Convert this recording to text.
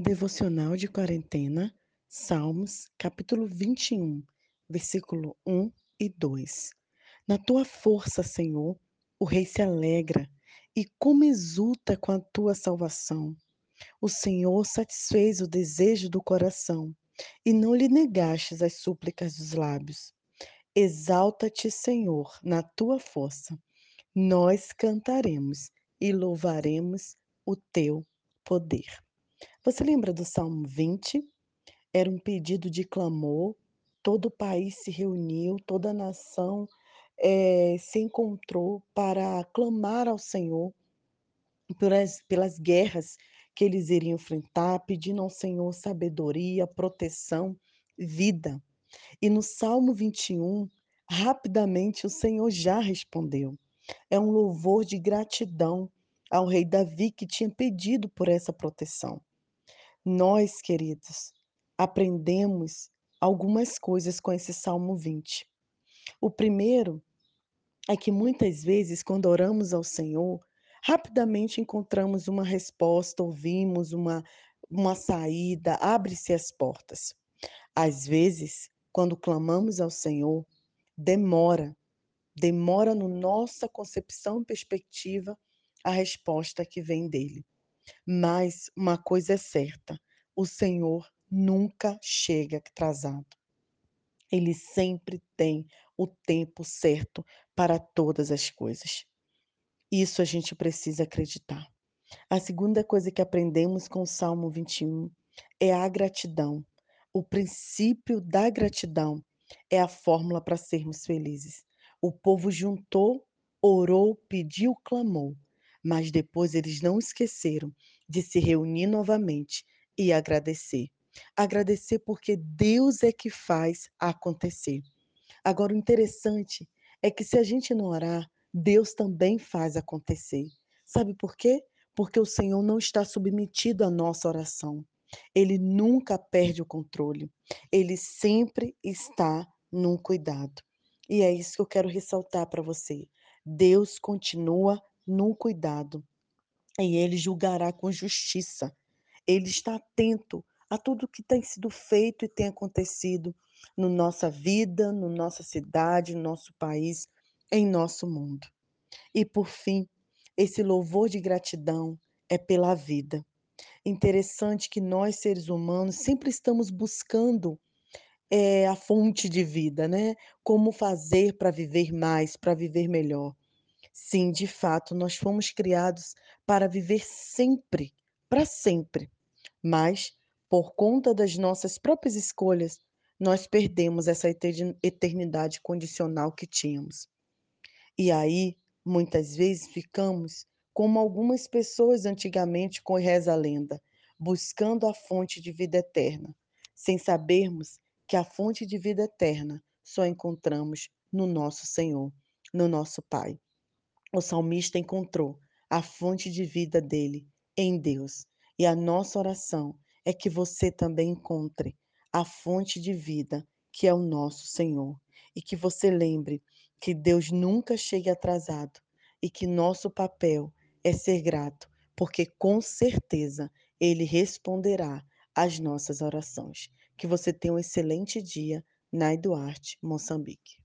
Devocional de quarentena, Salmos, capítulo 21, versículo 1 e 2. Na tua força, Senhor, o rei se alegra e como exulta com a tua salvação. O Senhor satisfez o desejo do coração e não lhe negastes as súplicas dos lábios. Exalta-te, Senhor, na tua força. Nós cantaremos e louvaremos o teu poder. Você lembra do Salmo 20? Era um pedido de clamor, todo o país se reuniu, toda a nação eh, se encontrou para clamar ao Senhor pelas, pelas guerras que eles iriam enfrentar, pedindo ao Senhor sabedoria, proteção, vida. E no Salmo 21, rapidamente o Senhor já respondeu. É um louvor de gratidão ao rei Davi que tinha pedido por essa proteção. Nós, queridos, aprendemos algumas coisas com esse Salmo 20. O primeiro é que muitas vezes, quando oramos ao Senhor, rapidamente encontramos uma resposta, ouvimos uma, uma saída, abre-se as portas. Às vezes, quando clamamos ao Senhor, demora, demora no nossa concepção e perspectiva a resposta que vem dele. Mas uma coisa é certa: o Senhor nunca chega atrasado. Ele sempre tem o tempo certo para todas as coisas. Isso a gente precisa acreditar. A segunda coisa que aprendemos com o Salmo 21 é a gratidão. O princípio da gratidão é a fórmula para sermos felizes. O povo juntou, orou, pediu, clamou mas depois eles não esqueceram de se reunir novamente e agradecer. Agradecer porque Deus é que faz acontecer. Agora, o interessante é que se a gente não orar, Deus também faz acontecer. Sabe por quê? Porque o Senhor não está submetido à nossa oração. Ele nunca perde o controle. Ele sempre está num cuidado. E é isso que eu quero ressaltar para você. Deus continua no cuidado, e ele julgará com justiça. Ele está atento a tudo que tem sido feito e tem acontecido na no nossa vida, na no nossa cidade, no nosso país, em nosso mundo. E por fim, esse louvor de gratidão é pela vida. Interessante que nós, seres humanos, sempre estamos buscando é, a fonte de vida, né? Como fazer para viver mais, para viver melhor. Sim, de fato, nós fomos criados para viver sempre, para sempre. Mas, por conta das nossas próprias escolhas, nós perdemos essa eternidade condicional que tínhamos. E aí, muitas vezes, ficamos como algumas pessoas antigamente com reza a lenda, buscando a fonte de vida eterna, sem sabermos que a fonte de vida eterna só encontramos no nosso Senhor, no nosso Pai. O salmista encontrou a fonte de vida dele em Deus. E a nossa oração é que você também encontre a fonte de vida que é o nosso Senhor. E que você lembre que Deus nunca chega atrasado e que nosso papel é ser grato, porque com certeza Ele responderá às nossas orações. Que você tenha um excelente dia, Nai Duarte, Moçambique.